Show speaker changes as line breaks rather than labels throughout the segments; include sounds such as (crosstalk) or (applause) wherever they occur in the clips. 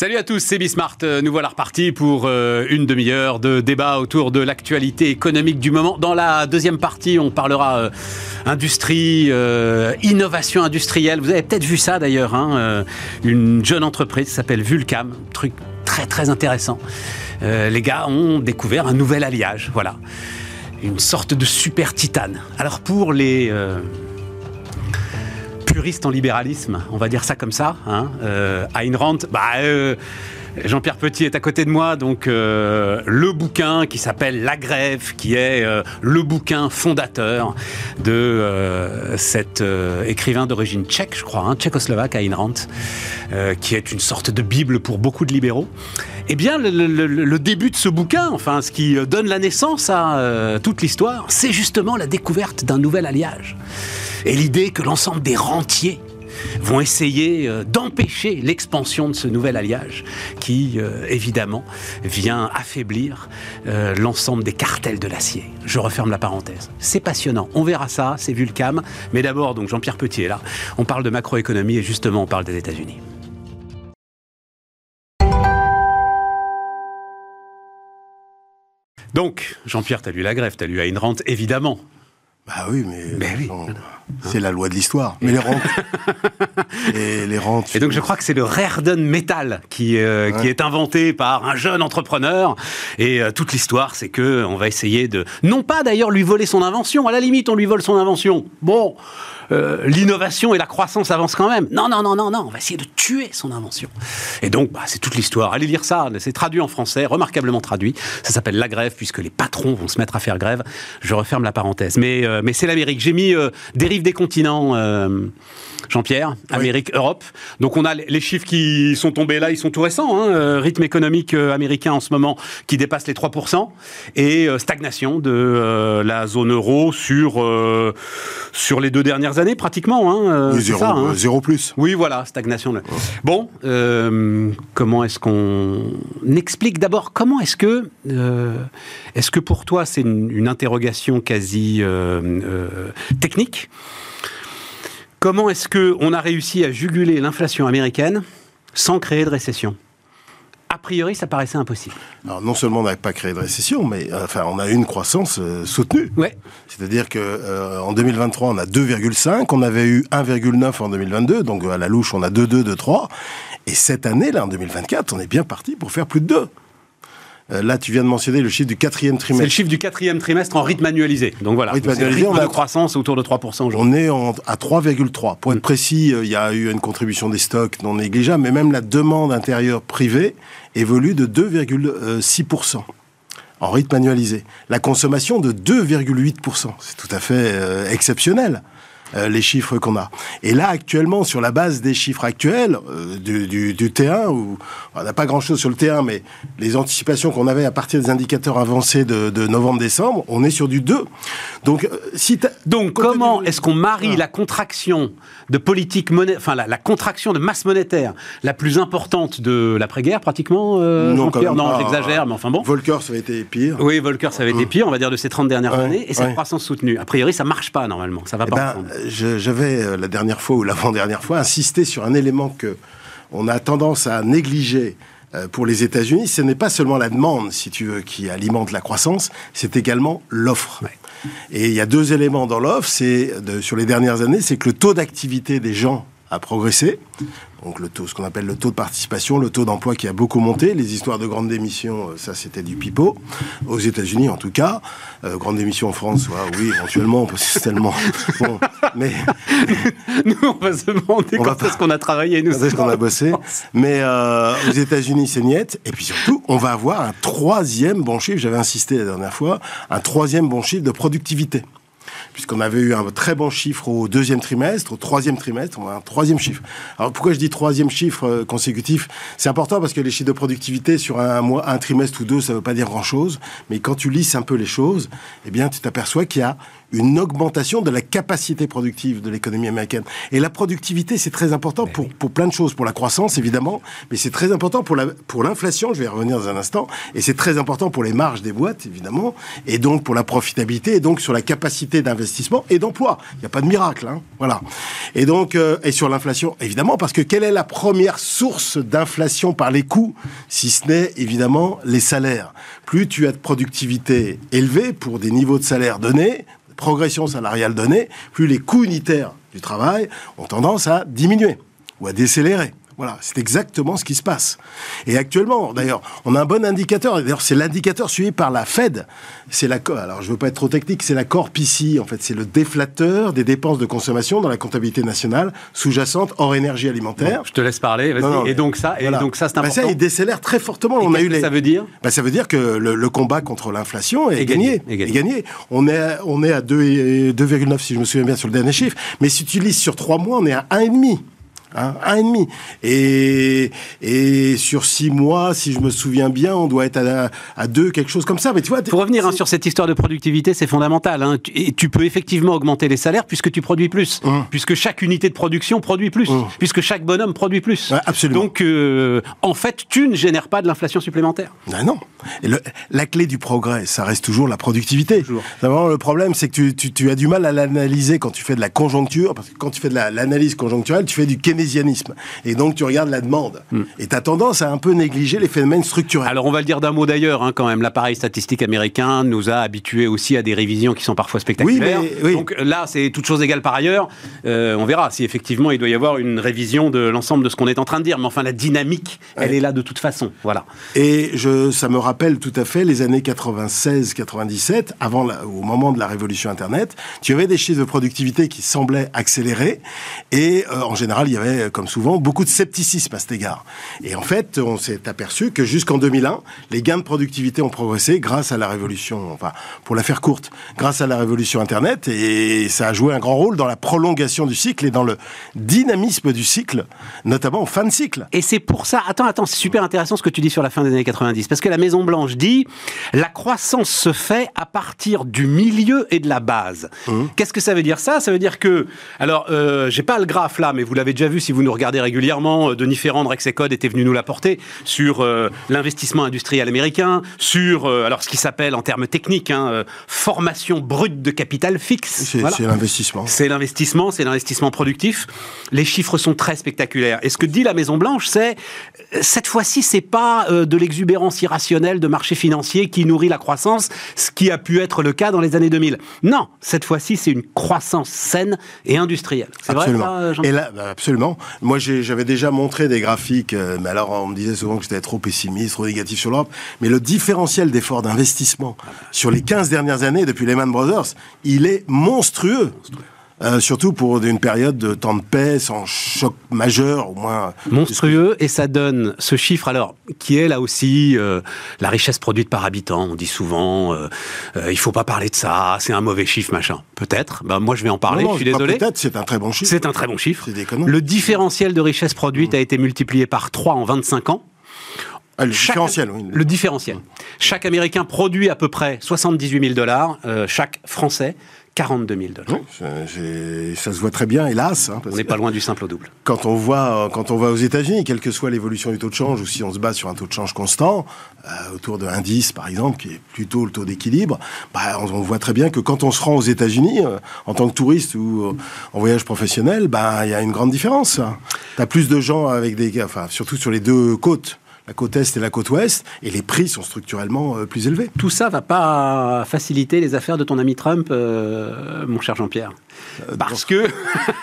Salut à tous, c'est Bismart. Euh, nous voilà repartis pour euh, une demi-heure de débat autour de l'actualité économique du moment. Dans la deuxième partie, on parlera euh, industrie, innovation industrielle. Vous avez peut-être vu ça d'ailleurs, hein, une jeune entreprise s'appelle Vulcam, truc très très intéressant. les gars ont découvert un nouvel alliage, voilà, une sorte de super titane. Alors pour les puriste en libéralisme, on va dire ça comme ça. Hein. Euh, Ayn Rand, bah, euh, Jean-Pierre Petit est à côté de moi, donc euh, le bouquin qui s'appelle La Grève, qui est le bouquin fondateur de cet écrivain d'origine tchèque, je crois, hein, tchécoslovaque, Ayn Rand, qui est une sorte de bible pour beaucoup de libéraux. Eh bien, le, début de ce bouquin, enfin, ce qui donne la naissance à toute l'histoire, c'est justement la découverte d'un nouvel alliage et l'idée que l'ensemble des rentiers vont essayer euh, d'empêcher l'expansion de ce nouvel alliage qui, euh, évidemment, vient affaiblir euh, l'ensemble des cartels de l'acier. Je referme la parenthèse. C'est passionnant. On verra ça, c'est Vulcam. Mais d'abord, donc Jean-Pierre Petit est là. On parle de macroéconomie et justement, on parle des États-Unis. Donc, Jean-Pierre, tu as lu la grève, tu as lu Ayn Rand, évidemment.
Bah oui, mais, ben c'est la loi de l'histoire. Mais les rentes, (laughs)
et les rentes. Et donc je crois que c'est le Rerden Metal qui euh, qui est inventé par un jeune entrepreneur. Et euh, toute l'histoire, c'est que on va essayer de, non pas d'ailleurs lui voler son invention. À la limite, on lui vole son invention. Bon. Euh, l'innovation et la croissance avancent quand même. Non, non, non, non, non, on va essayer de tuer son invention. Et donc, bah, c'est toute l'histoire. Allez lire ça, c'est traduit en français, remarquablement traduit. Ça s'appelle La Grève, puisque les patrons vont se mettre à faire grève. Je referme la parenthèse. Mais, euh, mais c'est l'Amérique. J'ai mis euh, Des continents. Jean-Pierre, Amérique, Europe. Donc on a les chiffres qui sont tombés là, ils sont tout récents. Hein. Euh, rythme économique euh, américain en ce moment qui dépasse les 3% et euh, stagnation de la zone euro sur, sur les deux dernières années pratiquement. Hein.
Oui, zéro, hein. zéro, plus.
Oui, voilà, stagnation. Bon, comment est-ce qu'on explique d'abord comment est-ce que est-ce que pour toi c'est une, une, interrogation quasi technique Comment est-ce qu'on a réussi à juguler l'inflation américaine sans créer de récession? A priori, ça paraissait impossible.
Alors, non seulement on n'avait pas créé de récession, mais euh, enfin, on a eu une croissance euh, soutenue.
Ouais.
C'est-à-dire que euh, en 2023, on a 2,5, on avait eu 1,9 en 2022, donc à la louche, on a 2,2, 2,3. Et cette année, là, en 2024, on est bien parti pour faire plus de 2. Euh, là, tu viens de mentionner le chiffre du quatrième trimestre.
C'est le chiffre du quatrième trimestre en rythme annualisé. Donc voilà, rythme annualisé, on a de croissance autour de 3% aujourd'hui.
On est à 3,3. Pour être précis, euh, il y a eu une contribution des stocks non négligeable, mais même la demande intérieure privée évolue de 2,6% en rythme annualisé. La consommation de 2,8%. C'est tout à fait euh, exceptionnel. Euh, les chiffres qu'on a. Et là, actuellement, sur la base des chiffres actuels euh, du, du, du, T1, où on n'a pas grand-chose sur le T1, mais les anticipations qu'on avait à partir des indicateurs avancés de, de novembre-décembre, on est sur du 2.
Donc, euh, si Donc comment est-ce qu'on marie la contraction de politique monétaire, enfin la, la, contraction de masse monétaire la plus importante de l'après-guerre, pratiquement
Non,
non j'exagère, mais enfin bon.
Volcker, ça avait été pire.
Oui, Volcker, ça avait été pire, on va dire, de ces 30 dernières années, et cette croissance soutenue. A priori, ça marche pas, normalement. Ça va
eh
pas
ben, j'avais euh, la dernière fois ou l'avant-dernière fois insisté sur un élément que on a tendance à négliger euh, pour les États-Unis. Ce n'est pas seulement la demande, si tu veux, qui alimente la croissance, c'est également l'offre. Et il y a deux éléments dans l'offre. C'est sur les dernières années, c'est que le taux d'activité des gens a progressé. Donc le taux, ce qu'on appelle le taux de participation, le taux d'emploi qui a beaucoup monté. Les histoires de grandes démissions, euh, ça c'était du pipeau. Aux États-Unis en tout cas, euh, grande démission en France, oui éventuellement, parce que c'est tellement (laughs) bon. Mais (laughs)
nous on va se demander quand est-ce qu'on a travaillé, nous.
est-ce qu'on a bossé. Mais euh, aux États-Unis c'est niette. Et puis surtout, on va avoir un troisième bon chiffre. J'avais insisté la dernière fois, un troisième bon chiffre de productivité puisqu'on avait eu un très bon chiffre au deuxième trimestre, au troisième trimestre, on a un troisième chiffre. Alors pourquoi je dis troisième chiffre euh, consécutif? C'est important parce que les chiffres de productivité sur un mois, un trimestre ou deux, ça ne veut pas dire grand-chose, mais quand tu lisses un peu les choses, eh bien tu t'aperçois qu'il y a une augmentation de la capacité productive de l'économie américaine. Et la productivité, c'est très important pour, pour plein de choses, pour la croissance évidemment, mais c'est très important pour la pour l'inflation. Je vais y revenir dans un instant, et c'est très important pour les marges des boîtes évidemment, et donc pour la profitabilité, et donc sur la capacité d'investissement et d'emploi. Il n'y a pas de miracle, hein. voilà. Et donc, euh, et sur l'inflation, évidemment, parce que quelle est la première source d'inflation par les coûts, si ce n'est évidemment les salaires. Plus tu as de productivité élevée pour des niveaux de salaire donnés, progression salariale donnée, plus les coûts unitaires du travail ont tendance à diminuer ou à décélérer. Voilà, c'est exactement ce qui se passe. Et actuellement, d'ailleurs, on a un bon indicateur. D'ailleurs, c'est l'indicateur suivi par la Fed. C'est la, alors je veux pas être trop technique, c'est la Corp ici. En fait, c'est le déflateur des dépenses de consommation dans la comptabilité nationale sous-jacente hors énergie alimentaire.
je te laisse parler. et donc ça, et donc ça, c'est
bah,
important.
ça, il décélère très fortement.
on a eu les... Ça veut dire?
Bah, Ça veut dire que le, combat contre l'inflation est, gagné, est, gagné. On est, on est à 2,9 si je me souviens bien sur le dernier chiffre. Mais si tu lis sur trois mois, on est à 1,5. Hein, un et demi. Et, et sur six mois, si je me souviens bien, on doit être à, à deux, quelque chose comme ça. Mais tu vois,
pour revenir hein, sur cette histoire de productivité, c'est fondamental. Hein. Et tu peux effectivement augmenter les salaires puisque tu produis plus, mmh. puisque chaque unité de production produit plus, mmh. puisque chaque bonhomme produit plus.
absolument.
Donc, euh, en fait, tu ne génères pas de l'inflation supplémentaire.
Ben non. Et la clé du progrès, ça reste toujours la productivité. D'abord, le problème, c'est que tu, tu, tu, as du mal à l'analyser quand tu fais de la conjoncture, parce que quand tu fais de l'analyse conjoncturelle, tu fais du et donc, tu regardes la demande. Hmm. Et tu as tendance à un peu négliger les phénomènes structurels.
Alors, on va le dire d'un mot d'ailleurs, hein, quand même. L'appareil statistique américain nous a habitués aussi à des révisions qui sont parfois spectaculaires. Oui, Donc là, c'est toute chose égale par ailleurs. Euh, on verra si effectivement il doit y avoir une révision de l'ensemble de ce qu'on est en train de dire. Mais enfin, la dynamique, elle est là de toute façon. Voilà.
Et je, ça me rappelle tout à fait les années 96-97, avant au moment de la révolution Internet. Tu avais des chiffres de productivité qui semblaient accélérer. Et euh, en général, il y avait euh, comme souvent, beaucoup de scepticisme à cet égard. Et en fait, on s'est aperçu que jusqu'en 2001, les gains de productivité ont progressé grâce à la révolution, enfin, pour la faire courte, grâce à la révolution Internet, et ça a joué un grand rôle dans la prolongation du cycle et dans le dynamisme du cycle, notamment en fin de cycle.
Et c'est pour ça, attends, attends, c'est super intéressant ce que tu dis sur la fin des années 90, parce que la Maison Blanche dit, la croissance se fait à partir du milieu et de la base. Mmh. Qu'est-ce que ça veut dire ça? Ça veut dire que, alors, euh, j'ai pas le graphe là, mais vous l'avez déjà vu si vous nous regardez régulièrement, euh, Denis Ferrand de Rexecode était venu nous l'apporter sur euh, l'investissement industriel américain, sur euh, alors ce qui s'appelle en termes techniques hein, formation brute de capital fixe.
C'est l'investissement.
C'est l'investissement, c'est l'investissement productif. Les chiffres sont très spectaculaires. Et ce que dit la Maison Blanche, c'est cette fois-ci, c'est pas de l'exubérance irrationnelle de marché financier qui nourrit la croissance, ce qui a pu être le cas dans les années 2000. Non, cette fois-ci, c'est une croissance saine et industrielle.
C'est vrai ça, Jean Et là, bah, absolument. Moi, j'avais déjà montré des graphiques, euh, mais alors on me disait souvent que j'étais trop pessimiste, trop négatif sur l'Europe. Mais le différentiel d'effort d'investissement sur les 15 dernières années depuis Lehman Brothers, il est monstrueux. Euh, surtout pour une période de temps de paix sans choc majeur, au moins.
Monstrueux, et ça donne ce chiffre, alors, qui est là aussi euh, la richesse produite par habitant. On dit souvent, euh, euh, il faut pas parler de ça, c'est un mauvais chiffre, machin. Peut-être, ben, moi je vais en parler, je suis désolé.
Peut-être, c'est un très bon chiffre.
C'est un très bon chiffre. Le différentiel de richesse produite a été multiplié par 3 en 25 ans.
Ah, le différentiel,
oui. Le différentiel. Chaque Américain produit à peu près 78 000 dollars, chaque Français 42 000 dollars.
ça se voit très bien, hélas.
Hein, on n'est pas loin du simple au double.
Quand on voit, quand on va aux États-Unis, quelle que soit l'évolution du taux de change, ou si on se base sur un taux de change constant, euh, autour de 1,10 par exemple, qui est plutôt le taux d'équilibre, bah, on, voit très bien que quand on se rend aux États-Unis, euh, en tant que touriste ou euh, en voyage professionnel, bah, il y a une grande différence. Tu as plus de gens avec des, enfin, surtout sur les deux côtes la côte Est et la côte Ouest, et les prix sont structurellement euh, plus élevés.
Tout ça va pas faciliter les affaires de ton ami Trump, euh, mon cher Jean-Pierre euh, Parce que...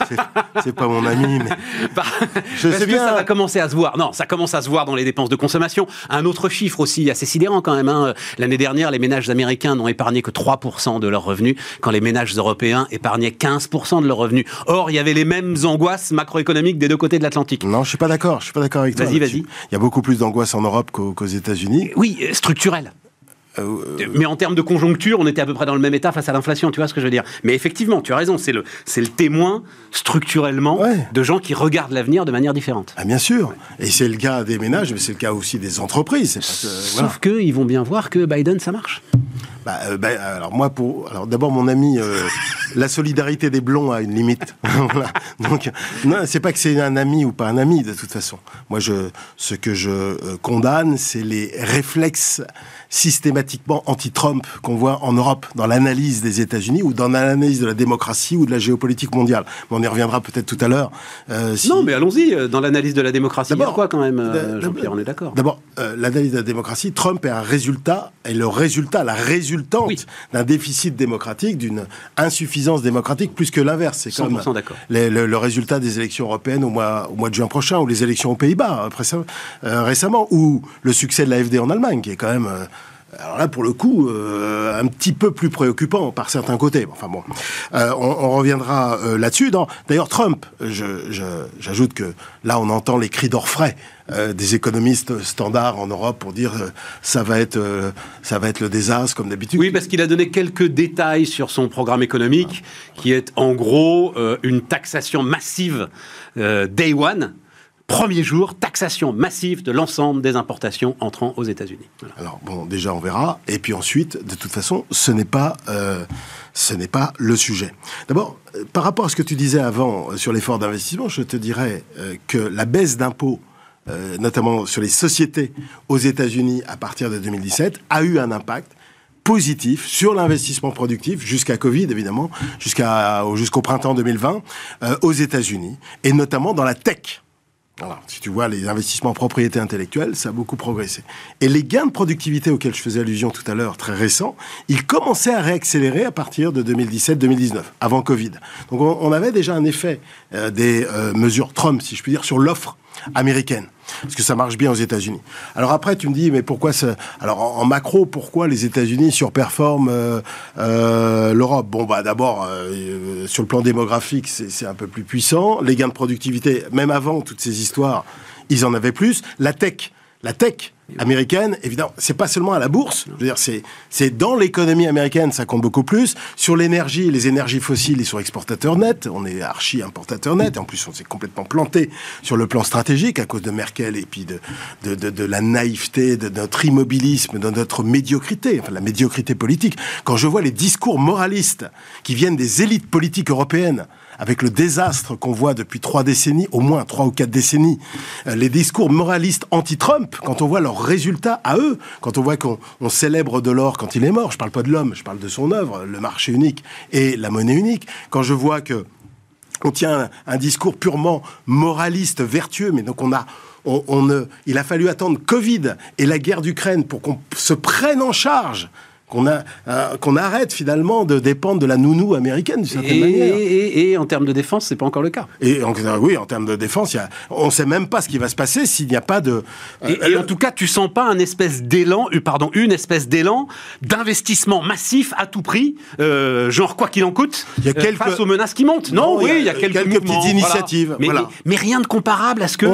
(laughs)
c'est pas mon ami, mais... (laughs)
je sais bien. ça va commencer à se voir. Non, ça commence à se voir dans les dépenses de consommation. Un autre chiffre aussi assez sidérant quand même. Hein. L'année dernière, les ménages américains n'ont épargné que 3% de leurs revenus, quand les ménages européens épargnaient 15% de leurs revenus. Or, il y avait les mêmes angoisses macroéconomiques des deux côtés de l'Atlantique.
Non, je suis pas d'accord. Je suis pas d'accord avec toi.
Vas-y, vas-y. Il
y a beaucoup plus d'angoisse en Europe qu'aux États-Unis.
Oui, structurel. Euh, euh, mais en termes de conjoncture, on était à peu près dans le même état face à l'inflation, tu vois ce que je veux dire. Mais effectivement, tu as raison, c'est le, c'est le témoin structurellement de gens qui regardent l'avenir de manière différente.
Ah, bien sûr. Et c'est le cas des ménages, mais c'est le cas aussi des entreprises.
Sauf qu'ils vont bien voir que Biden, ça marche.
Bah, euh, bah, alors moi, pour, alors d'abord mon ami, euh, (laughs) la solidarité des blonds a une limite. (laughs) voilà. Donc, non, c'est pas que c'est un ami ou pas un ami de toute façon. Moi, je, ce que je euh, condamne, c'est les réflexes systématiquement anti-Trump qu'on voit en Europe dans l'analyse des États-Unis ou dans l'analyse de la démocratie ou de la géopolitique mondiale. on y reviendra peut-être tout à l'heure.
Euh, si... Non, mais allons-y dans l'analyse de la démocratie. D'abord, quoi quand même, Jean-Pierre On est d'accord.
D'abord, l'analyse de la démocratie. Trump est un résultat et le résultat, la résultante d'un déficit démocratique, d'une insuffisance démocratique, plus que l'inverse.
C'est comme
le, le, résultat des élections européennes au mois, au mois de juin prochain, ou les élections aux Pays-Bas euh, récemment, ou le succès de l'AFD en Allemagne, qui est quand même... Alors là, pour le coup, euh, un petit peu plus préoccupant par certains côtés. Enfin bon, euh, on, reviendra euh, là-dessus. D'ailleurs, Trump, j'ajoute que là, on entend les cris d'orfraie des économistes standards en Europe pour dire ça va être ça va être le désastre comme d'habitude.
Oui, parce qu'il a donné quelques détails sur son programme économique, qui est en gros une taxation massive day one Premier jour, taxation massive de l'ensemble des importations entrant aux États-Unis.
Alors bon, déjà on verra. Et puis ensuite, de toute façon, ce n'est pas, euh, ce n'est pas le sujet. D'abord, euh, par rapport à ce que tu disais avant euh, sur l'effort d'investissement, je te dirais que la baisse d'impôts, notamment sur les sociétés aux États-Unis à partir de 2017, a eu un impact positif sur l'investissement productif jusqu'à Covid évidemment, jusqu'à jusqu'au printemps 2020 aux États-Unis et notamment dans la tech. Alors, si tu vois, les investissements en propriété intellectuelle, ça a beaucoup progressé. Et les gains de productivité auxquels je faisais allusion tout à l'heure, très récents, ils commençaient à réaccélérer à partir de 2017-2019, avant Covid. Donc on, avait déjà un effet euh, des euh, mesures Trump, si je puis dire, sur l'offre américaine. Parce que ça marche bien aux États-Unis. Alors après, tu me dis, mais pourquoi ça... Alors en, macro, pourquoi les États-Unis surperforment euh, euh, l'Europe? Bon, bah d'abord, euh, sur le plan démographique, c'est un peu plus puissant. Les gains de productivité, même avant toutes ces histoires, ils en avaient plus. La tech, la tech, américaine, évidemment, c'est pas seulement à la bourse. Je veux dire, c'est c'est dans l'économie américaine, ça compte beaucoup plus. Sur l'énergie, les énergies fossiles, ils sont exportateurs nets. On est archi importateur net. Et en plus, on s'est complètement planté sur le plan stratégique à cause de Merkel et puis de de, de, de la naïveté, de notre immobilisme, de notre médiocrité, enfin la médiocrité politique. Quand je vois les discours moralistes qui viennent des élites politiques européennes avec le désastre qu'on voit depuis trois décennies, au moins trois ou quatre décennies, euh, les discours moralistes anti-Trump, quand on voit leurs résultats à eux, quand on voit qu'on célèbre de l'or quand il est mort, je parle pas de l'homme, je parle de son œuvre, le marché unique et la monnaie unique, quand je vois que on tient un, discours purement moraliste, vertueux, mais donc on a on, on, il a fallu attendre Covid et la guerre d'Ukraine pour qu'on se prenne en charge qu'on a euh, qu'on arrête finalement de dépendre de la nounou américaine d'une certaine manière.
Et, en termes de défense, c'est pas encore le cas.
Et oui, en termes de défense, y a, on sait même pas ce qui va se passer s'il n'y a pas de.
et, euh, en tout cas, tu sens pas un espèce d'élan, euh, pardon, une espèce d'élan d'investissement massif à tout prix, genre quoi qu'il en coûte, y a quelques... face aux menaces qui montent. Non, oui, il y a, quelques,
petites initiatives.
Mais, mais, rien de comparable à ce que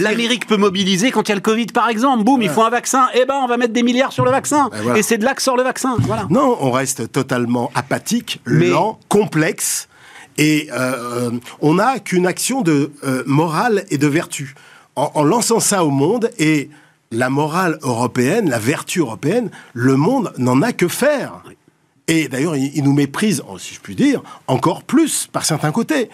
l'Amérique peut mobiliser quand il y a le Covid, par exemple. Boum, il faut un vaccin. Eh ben, on va mettre des milliards sur le vaccin. Et c'est de là que sort le vaccin.
Non, on reste totalement apathique, lent, complexe, et euh, on n'a qu'une action de euh, morale et de vertu. En, lançant ça au monde, et la morale européenne, la vertu européenne, le monde n'en a que faire. Et d'ailleurs, il, nous méprise, si je puis dire, encore plus par certains côtés.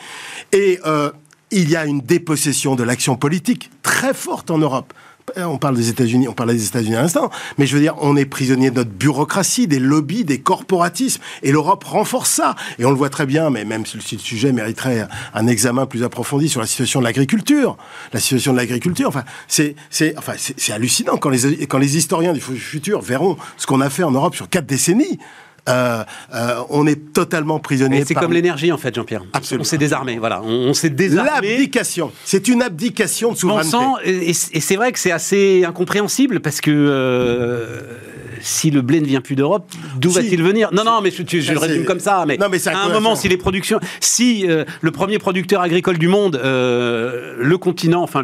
Et euh, il y a une dépossession de l'action politique très forte en Europe. Euh, on parle des États-Unis, on parlait des États-Unis à l'instant, mais je veux dire, on est prisonnier de notre bureaucratie, des lobbies, des corporatismes, et l'Europe renforce ça. Et on le voit très bien, mais même si le sujet mériterait un examen plus approfondi sur la situation de l'agriculture, la situation de l'agriculture, enfin, c'est, c'est, enfin, c'est hallucinant quand les, quand les historiens du futur verront ce qu'on a fait en Europe sur quatre décennies. Euh, euh, on est totalement prisonnier.
C'est comme l'énergie en fait, Jean-Pierre. On s'est désarmé, voilà. On, s'est désarmé.
L'abdication. C'est une abdication de souveraineté.
et, et c'est vrai que c'est assez incompréhensible parce que euh, si le blé ne vient plus d'Europe, d'où va-t-il venir? Non, non, mais je, je le résume comme ça. Mais, à un moment, si les productions, si le premier producteur agricole du monde, le continent, enfin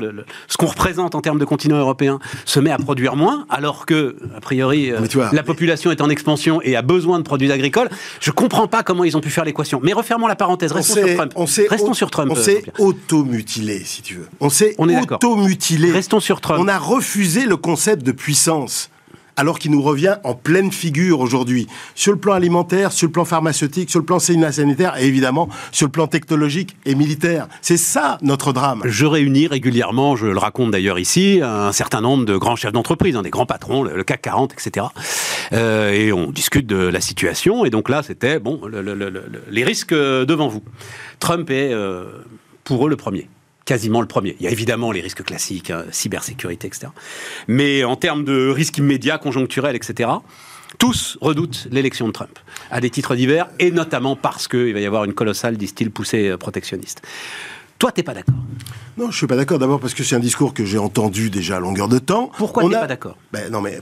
ce qu'on représente en termes de continent européen, se met à produire moins, alors que a priori la population est en expansion et a besoin de produits agricoles. Je comprends pas comment ils ont pu faire l'équation. Mais refermons la parenthèse. Restons sur Trump. On Restons sur Trump.
On s'est auto-mutilé, si tu veux. On s'est auto-mutilé.
Restons sur Trump.
On a refusé le concept de puissance. Alors qu'il nous revient en pleine figure aujourd'hui, sur le plan alimentaire, sur le plan pharmaceutique, sur le plan sanitaire et évidemment sur le plan technologique et militaire. C'est ça notre drame.
Je réunis régulièrement, je le raconte d'ailleurs ici, un certain nombre de grands chefs d'entreprise, hein, des grands patrons, le, CAC 40, etc. Euh, et on discute de la situation. Et donc là, c'était bon, les risques devant vous. Trump est euh, pour eux le premier quasiment le premier. Il y a évidemment les risques classiques, hein, cybersécurité, etc. Mais en termes de risques immédiats, conjoncturels, etc., tous redoutent l'élection de Trump, à des titres divers, et notamment parce qu'il va y avoir une colossale, disent-ils, poussée euh, protectionniste. Toi, t'es pas d'accord
non, je suis pas d'accord. D'abord parce que c'est un discours que j'ai entendu déjà à longueur de temps.
Pourquoi tu n'es pas d'accord?
Ben, Non, mais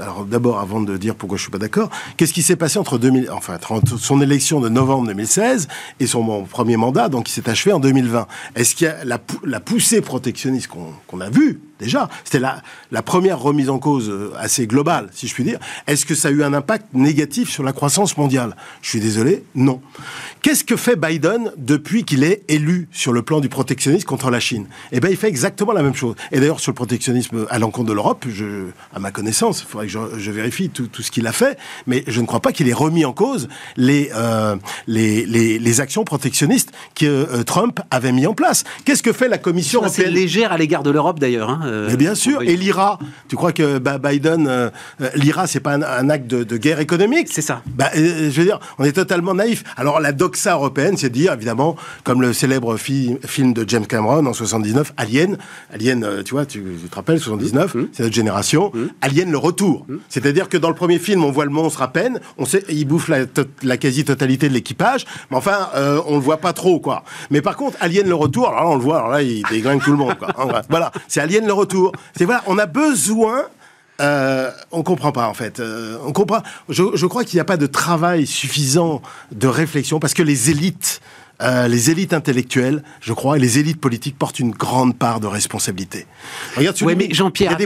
alors d'abord, avant de dire pourquoi je suis pas d'accord, qu'est-ce qui s'est passé entre 2000, enfin, son élection de novembre 2016 et son premier mandat, donc qui s'est achevé en 2020 Est-ce qu'il y a la, la poussée protectionniste qu'on a vue? Déjà C'était la, la première remise en cause euh, assez globale, si je puis dire. Est-ce que ça a eu un impact négatif sur la croissance mondiale? Je suis désolé, non. Qu'est-ce que fait Biden depuis qu'il est élu sur le plan du protectionnisme contre la Chine? Eh bien, il fait exactement la même chose. Et d'ailleurs, sur le protectionnisme à l'encontre de l'Europe, à ma connaissance, il faudrait que je, vérifie tout, ce qu'il a fait, mais je ne crois pas qu'il ait remis en cause les, euh, les, actions protectionnistes que euh, Trump avait mis en place. Qu'est-ce que fait la Commission européenne
C'est légère à l'égard de l'Europe, d'ailleurs. Hein,
euh, mais bien sûr. Et l'IRA, tu crois que bah, Biden, l'IRA, c'est pas un, acte de, guerre économique?
C'est ça.
Bah, je veux dire, on est totalement naïf. Alors, la doxa européenne, c'est de dire, évidemment, comme le célèbre film de James Cameron en 79, Alien. Alien, euh, tu vois, tu, te rappelles, 79, mmh. c'est notre génération. Mmh. Alien, le retour. Mmh. C'est-à-dire que dans le premier film, on voit le monstre à peine, on sait, il bouffe la, quasi-totalité de l'équipage, mais enfin, euh, on le voit pas trop, quoi. Mais par contre, Alien, le retour, alors là, on le voit, alors là, il dégringue tout le monde, quoi. voilà, c'est Alien, le retour. C'est voilà, on a besoin euh, on comprend pas en fait. Euh, on comprend. Je, crois qu'il n'y a pas de travail suffisant de réflexion parce que les élites euh, les élites intellectuelles, je crois, et les élites politiques portent une grande part de responsabilité.
Regarde, oui, mais Jean-Pierre,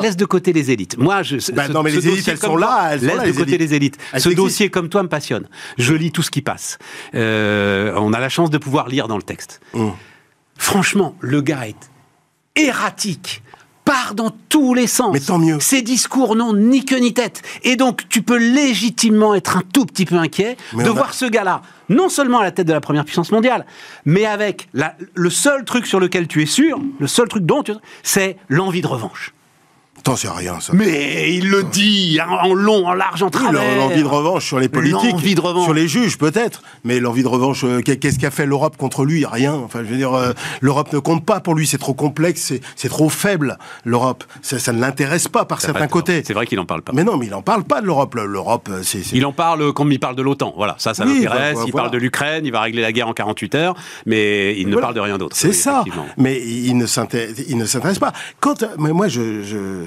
laisse, de côté les élites. Moi, je.
Ben non, mais les élites, elles sont là. Elles
laisse de côté les élites. ce dossier, comme toi, me passionne. Je lis tout ce qui passe. Euh, on a la chance de pouvoir lire dans le texte. Hum. Franchement, le gars est erratique part dans tous les sens.
Mais tant mieux.
Ces discours n'ont ni queue ni tête. Et donc, tu peux légitimement être un tout petit peu inquiet de voir ce gars-là, non seulement à la tête de la première puissance mondiale, mais avec le seul truc sur lequel tu es sûr, le seul truc dont tu c'est l'envie de revanche
c'est rien, ça.
Mais il le dit en long, en large, en travers.
l'envie de revanche sur les politiques.
L'envie de revanche.
Sur les juges, peut-être. Mais l'envie de revanche, euh, qu'est-ce qu'a fait l'Europe contre lui? Rien. Enfin, je veux dire, euh, l'Europe ne compte pas pour lui. C'est trop complexe, c'est trop faible, l'Europe. Ça, ne l'intéresse pas par certains côtés.
C'est vrai qu'il n'en parle pas.
Mais non, mais il n'en parle pas de l'Europe. L'Europe, euh, c'est.
Il en parle comme il parle de l'OTAN. Voilà, ça, ça l'intéresse. il parle de l'Ukraine, il va régler la guerre en 48 heures, mais il ne parle de rien d'autre.
C'est ça. Mais il ne s'intéresse pas. Quand, mais moi, je, je,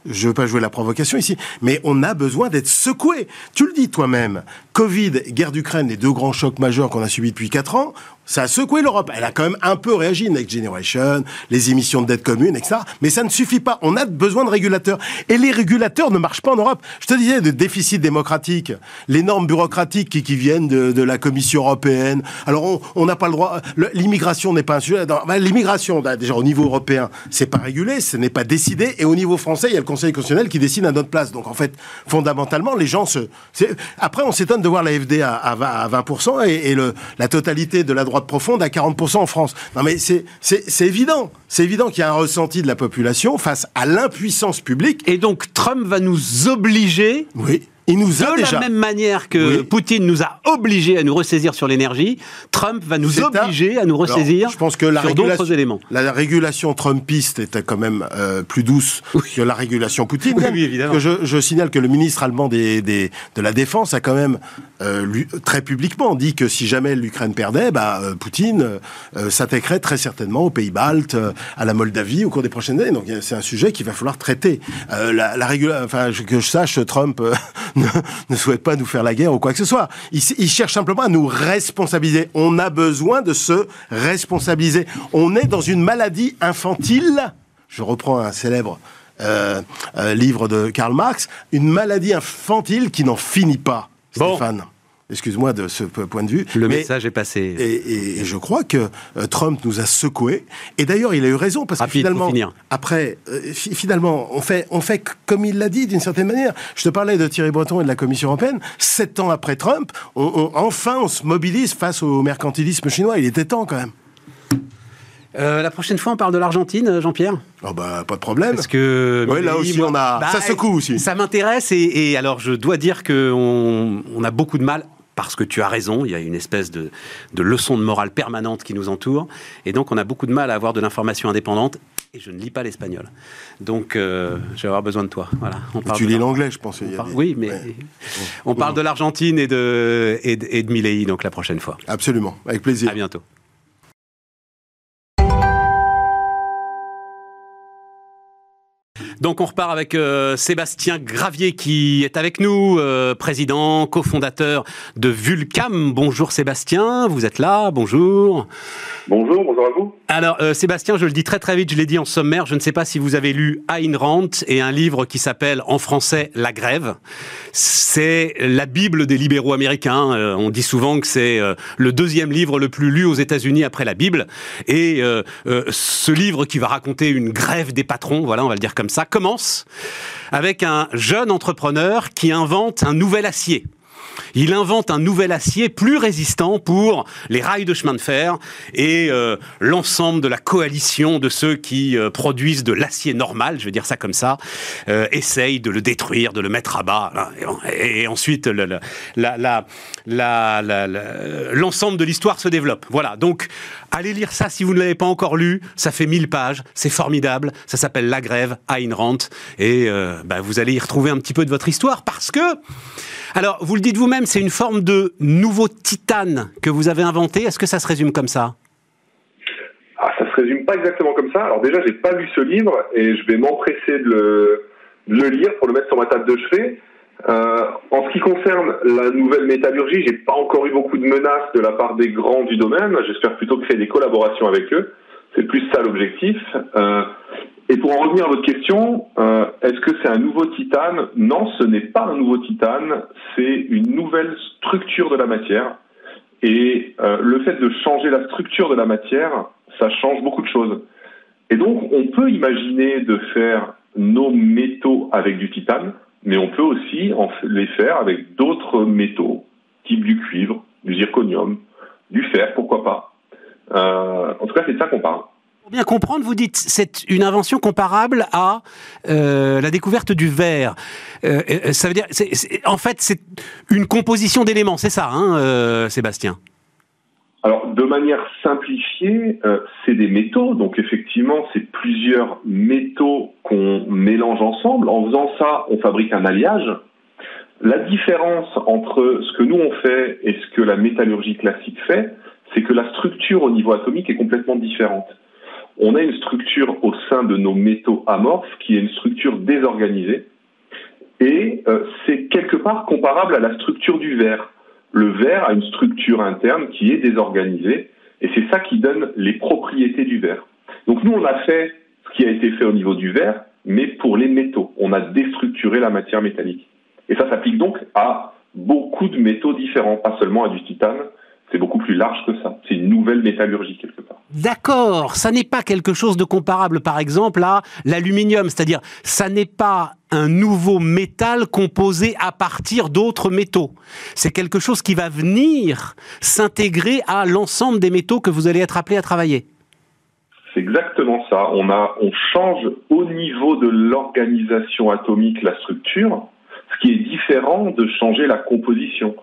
je veux pas jouer la provocation ici, mais on a besoin d'être secoué. Tu le dis toi-même. Covid, guerre d'Ukraine, les deux grands chocs majeurs qu'on a subis depuis 4 ans, ça a secoué l'Europe. Elle a quand même un peu réagi, Next Generation, les émissions de dette commune, etc. Mais ça ne suffit pas. On a besoin de régulateurs. Et les régulateurs ne marchent pas en Europe. Je te disais, de déficit démocratique, les normes bureaucratiques qui, viennent de, la Commission européenne. Alors, on n'a pas le droit. L'immigration n'est pas un sujet. L'immigration, bah, déjà, au niveau européen, c'est pas régulé, ce n'est pas décidé. Et au niveau français, il y a le Conseil constitutionnel qui décide à notre place. Donc, en fait, fondamentalement, les gens se. Après, on s'étonne de voir la FD à, 20%, et, le, la totalité de la droite profonde à 40% en France. Non mais c'est évident. C'est évident qu'il y a un ressenti de la population face à l'impuissance publique.
Et donc Trump va nous obliger
oui. Il nous
a
de
la même manière que Poutine nous a obligés à nous ressaisir sur l'énergie, Trump va nous obliger à nous ressaisir je pense que la sur d'autres éléments.
La régulation trumpiste était quand même euh, plus douce que la régulation Poutine. (laughs)
Oui, évidemment.
Je, je, signale que le ministre allemand des, des, de la Défense a quand même euh, lui, très publiquement dit que si jamais l'Ukraine perdait, bah, euh, Poutine s'attaquerait très certainement aux pays baltes, à la Moldavie au cours des prochaines années. Donc c'est un sujet qu'il va falloir traiter. la, la enfin, que je sache, Trump ne, souhaite pas nous faire la guerre ou quoi que ce soit. Il, cherche simplement à nous responsabiliser. On a besoin de se responsabiliser. On est dans une maladie infantile. Je reprends un célèbre euh, euh, livre de Karl Marx. Une maladie infantile qui n'en finit pas. Stéphane. Excuse-moi de ce point de vue.
Le message est passé.
Et, je crois que euh, Trump nous a secoué. Et d'ailleurs, il a eu raison parce que finalement, après, euh, finalement, on fait, on fait comme il l'a dit d'une certaine manière. Je te parlais de Thierry Breton et de la Commission européenne. Sept ans après Trump, enfin, on se mobilise face au mercantilisme chinois. Il était temps quand même.
Euh, la prochaine fois, on parle de l'Argentine, Jean-Pierre?
Oh bah, Pas de problème.
Parce que.
Oui, là aussi, on a. ça bah, secoue aussi.
Ça m'intéresse, et, alors je dois dire qu'on on a beaucoup de mal parce que tu as raison, il y a une espèce de, leçon de morale permanente qui nous entoure, et donc on a beaucoup de mal à avoir de l'information indépendante, et je ne lis pas l'espagnol. Donc euh, je vais avoir besoin de toi. Voilà.
On tu lis l'anglais, je pense.
Oui, mais on parle de l'Argentine et de, et, et de Milei, donc la prochaine fois.
Absolument, avec plaisir.
À bientôt. Donc on repart avec euh, Sébastien Gravier qui est avec nous, euh, président, cofondateur de Vulcam. Bonjour Sébastien, vous êtes là, bonjour.
Bonjour, bonjour à vous.
Alors euh, Sébastien, je le dis très très vite, je l'ai dit en sommaire, je ne sais pas si vous avez lu Ayn Rand et un livre qui s'appelle en français La Grève. C'est la Bible des libéraux américains. on dit souvent que c'est le deuxième livre le plus lu aux États-Unis après la Bible. Et ce livre qui va raconter une grève des patrons, voilà, on va le dire comme ça, commence avec un jeune entrepreneur qui invente un nouvel acier. Il invente un nouvel acier plus résistant pour les rails de chemin de fer et euh, l'ensemble de la coalition de ceux qui euh, produisent de l'acier normal, je vais dire ça comme ça, euh, essaye de le détruire, de le mettre à bas. Et, ensuite, l'ensemble de l'histoire se développe. Voilà, donc allez lire ça si vous ne l'avez pas encore lu. Ça fait 1000 pages, c'est formidable. Ça s'appelle La Grève, Ayn Rand. Et bah, vous allez y retrouver un petit peu de votre histoire parce que alors, vous le dites vous-même, c'est une forme de nouveau titane que vous avez inventé. Est-ce que ça se résume comme ça?
Ah, Ça se résume pas exactement comme ça. Alors déjà, j'ai pas lu ce livre et je vais m'empresser de le, lire pour le mettre sur ma table de chevet. Euh, en ce qui concerne la nouvelle métallurgie, j'ai pas encore eu beaucoup de menaces de la part des grands du domaine. J'espère plutôt créer des collaborations avec eux. C'est plus ça l'objectif. Euh, et pour en revenir à votre question, euh, est-ce que c'est un nouveau titane? Non, ce n'est pas un nouveau titane, c'est une nouvelle structure de la matière. Et euh, le fait de changer la structure de la matière, ça change beaucoup de choses. Et donc, on peut imaginer de faire nos métaux avec du titane, mais on peut aussi les faire avec d'autres métaux, type du cuivre, du zirconium, du fer, pourquoi pas. Euh, en tout cas, c'est de ça qu'on parle.
Bien comprendre, vous dites c'est une invention comparable à euh, la découverte du verre. Euh, euh, ça veut dire, en fait, c'est une composition d'éléments, c'est ça, hein, Sébastien?
Alors, de manière simplifiée, c'est des métaux. Donc, effectivement, c'est plusieurs métaux qu'on mélange ensemble. En faisant ça, on fabrique un alliage. La différence entre ce que nous on fait et ce que la métallurgie classique fait, c'est que la structure au niveau atomique est complètement différente on a une structure au sein de nos métaux amorphes qui est une structure désorganisée. Et euh, c'est quelque part comparable à la structure du verre. Le verre a une structure interne qui est désorganisée, et c'est ça qui donne les propriétés du verre. Donc nous, on a fait ce qui a été fait au niveau du verre, mais pour les métaux. On a déstructuré la matière métallique. Et ça s'applique donc à beaucoup de métaux différents, pas seulement à du titane, c'est beaucoup plus large que ça. C'est une nouvelle métallurgie quelque part.
D'accord, ça n'est pas quelque chose de comparable par exemple à l'aluminium, c'est-à-dire ça n'est pas un nouveau métal composé à partir d'autres métaux. C'est quelque chose qui va venir s'intégrer à l'ensemble des métaux que vous allez être appelé à travailler.
C'est exactement ça. On, a, on change au niveau de l'organisation atomique la structure, ce qui est différent de changer la composition.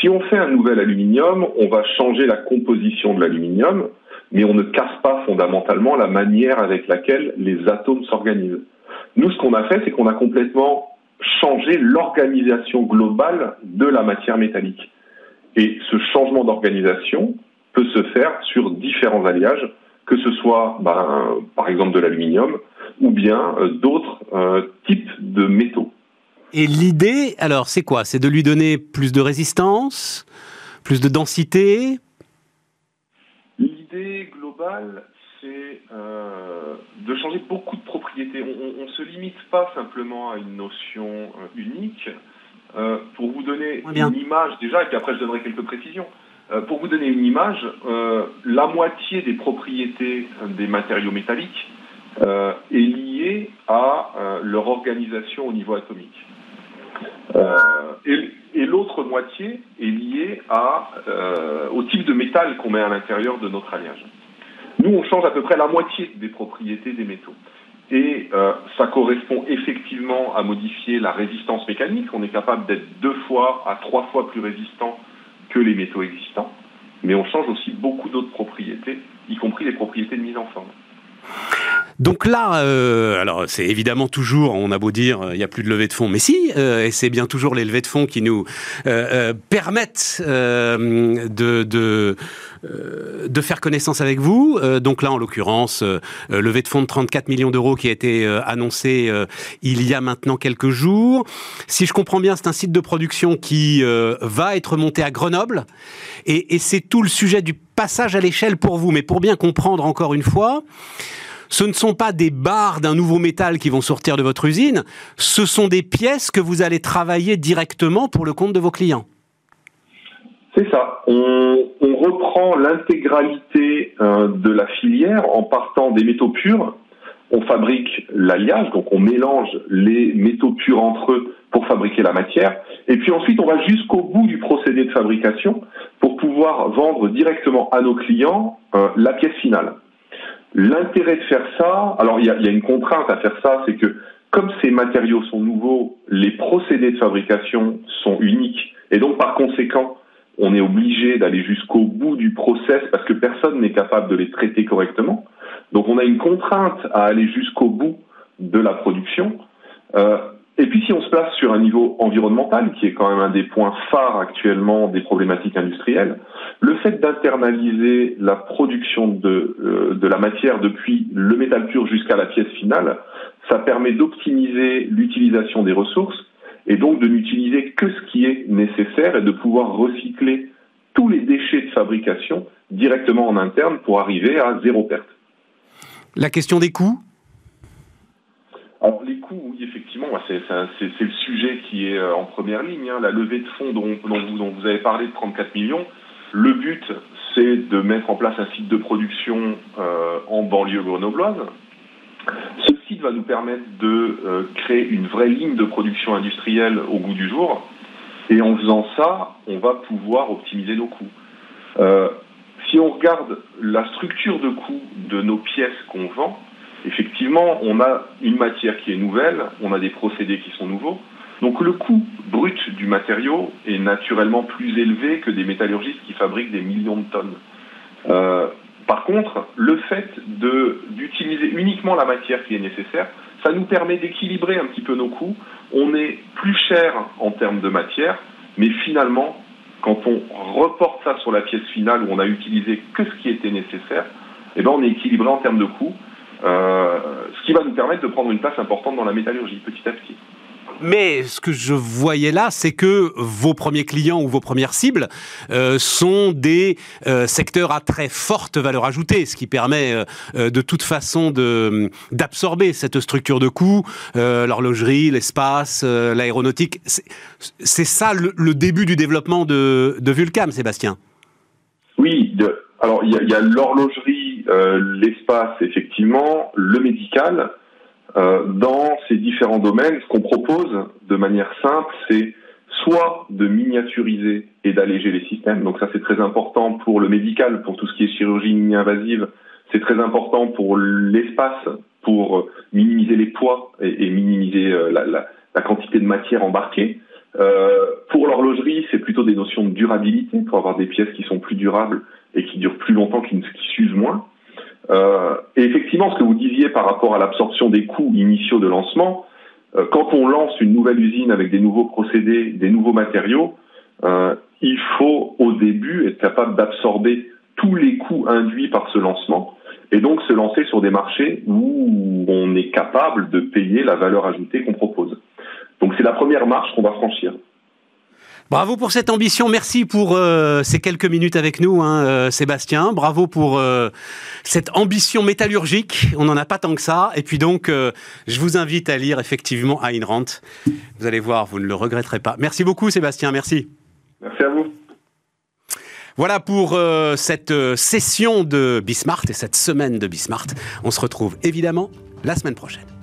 Si on fait un nouvel aluminium, on va changer la composition de l'aluminium, mais on ne casse pas fondamentalement la manière avec laquelle les atomes s'organisent. Nous, ce qu'on a fait, c'est qu'on a complètement changé l'organisation globale de la matière métallique. Et ce changement d'organisation peut se faire sur différents alliages, que ce soit ben, par exemple de l'aluminium ou bien euh, d'autres euh, types de métaux.
Et l'idée, alors, c'est quoi? C'est de lui donner plus de résistance, plus de densité
L'idée globale, c'est euh, de changer beaucoup de propriétés. On ne se limite pas simplement à une notion euh, unique. euh, pour vous donner une image déjà, et puis après je donnerai quelques précisions. Euh, pour vous donner une image, la moitié des propriétés des matériaux métalliques est liée à leur organisation au niveau atomique. Et, et l'autre moitié est liée à, au type de métal qu'on met à l'intérieur de notre alliage. Nous, on change à peu près la moitié des propriétés des métaux. Et euh, ça correspond effectivement à modifier la résistance mécanique. On est capable d'être deux fois à trois fois plus résistant que les métaux existants. Mais on change aussi beaucoup d'autres propriétés, y compris les propriétés de mise en forme.
Donc là, euh, alors c'est évidemment toujours, on a beau dire, il n'y a plus de levée de fonds, mais si, euh, et c'est bien toujours les levées de fonds qui nous euh, permettent de, de, de, faire connaissance avec vous. donc là, en l'occurrence, levée de fonds de 34 millions d'euros qui a été annoncé il y a maintenant quelques jours. Si je comprends bien, c'est un site de production qui va être monté à Grenoble, et, et c'est tout le sujet du passage à l'échelle pour vous. Mais pour bien comprendre encore une fois, ce ne sont pas des barres d'un nouveau métal qui vont sortir de votre usine, ce sont des pièces que vous allez travailler directement pour le compte de vos clients.
C'est ça. On, reprend l'intégralité euh, de la filière en partant des métaux purs. On fabrique l'alliage, donc on mélange les métaux purs entre eux pour fabriquer la matière. Et puis ensuite, on va jusqu'au bout du procédé de fabrication pour pouvoir vendre directement à nos clients euh, la pièce finale. L'intérêt de faire ça, alors il y a, une contrainte à faire ça, c'est que comme ces matériaux sont nouveaux, les procédés de fabrication sont uniques et donc par conséquent, on est obligé d'aller jusqu'au bout du process parce que personne n'est capable de les traiter correctement. Donc on a une contrainte à aller jusqu'au bout de la production. Euh, et puis si on se place sur un niveau environnemental, qui est quand même un des points phares actuellement des problématiques industrielles, le fait d'internaliser la production de, euh, de la matière depuis le métal pur jusqu'à la pièce finale, ça permet d'optimiser l'utilisation des ressources et donc de n'utiliser que ce qui est nécessaire et de pouvoir recycler tous les déchets de fabrication directement en interne pour arriver à zéro perte.
La question des coûts?
Les coûts, oui, effectivement, c'est le sujet qui est euh, en première ligne. Hein. La levée de fonds dont, vous, avez parlé de 34 millions, le but, c'est de mettre en place un site de production euh, en banlieue grenobloise. Ce site va nous permettre de euh, créer une vraie ligne de production industrielle au goût du jour. Et en faisant ça, on va pouvoir optimiser nos coûts. si on regarde la structure de coûts de nos pièces qu'on vend, effectivement, on a une matière qui est nouvelle, on a des procédés qui sont nouveaux. Donc le coût brut du matériau est naturellement plus élevé que des métallurgistes qui fabriquent des millions de tonnes. Euh, par contre, le fait d'utiliser uniquement la matière qui est nécessaire, ça nous permet d'équilibrer un petit peu nos coûts. On est plus cher en termes de matière, mais finalement, quand on reporte ça sur la pièce finale où on a utilisé que ce qui était nécessaire, eh ben on est équilibré en termes de coûts. Euh, ce qui va nous permettre de prendre une place importante dans la métallurgie petit à petit.
Mais ce que je voyais là, c'est que vos premiers clients ou vos premières cibles euh, sont des euh, secteurs à très forte valeur ajoutée, ce qui permet de toute façon d'absorber cette structure de coûts, l'horlogerie, l'espace, l'aéronautique. C'est ça le, début du développement de, de Vulcam, Sébastien?
Oui, alors il y a l'horlogerie euh, l'espace, effectivement, le médical. Euh, dans ces différents domaines, ce qu'on propose de manière simple, c'est soit de miniaturiser et d'alléger les systèmes. Donc ça, c'est très important pour le médical, pour tout ce qui est chirurgie mini-invasive. C'est très important pour l'espace, pour minimiser les poids et, minimiser euh, la, quantité de matière embarquée. pour l'horlogerie, c'est plutôt des notions de durabilité, pour avoir des pièces qui sont plus durables et qui durent plus longtemps, qui, qui s'usent moins. Euh, et effectivement, ce que vous disiez par rapport à l'absorption des coûts initiaux de lancement, euh, quand on lance une nouvelle usine avec des nouveaux procédés, des nouveaux matériaux, euh, il faut au début être capable d'absorber tous les coûts induits par ce lancement et donc se lancer sur des marchés où on est capable de payer la valeur ajoutée qu'on propose. Donc c'est la première marche qu'on va franchir.
Bravo pour cette ambition. Merci pour euh, ces quelques minutes avec nous, hein, euh, Sébastien. Bravo pour euh, cette ambition métallurgique. On n'en a pas tant que ça. Et puis donc, je vous invite à lire effectivement Ayn Rand. Vous allez voir, vous ne le regretterez pas. Merci beaucoup, Sébastien. Merci.
Merci à vous.
Voilà pour cette session de Bismart et cette semaine de Bismart. On se retrouve évidemment la semaine prochaine.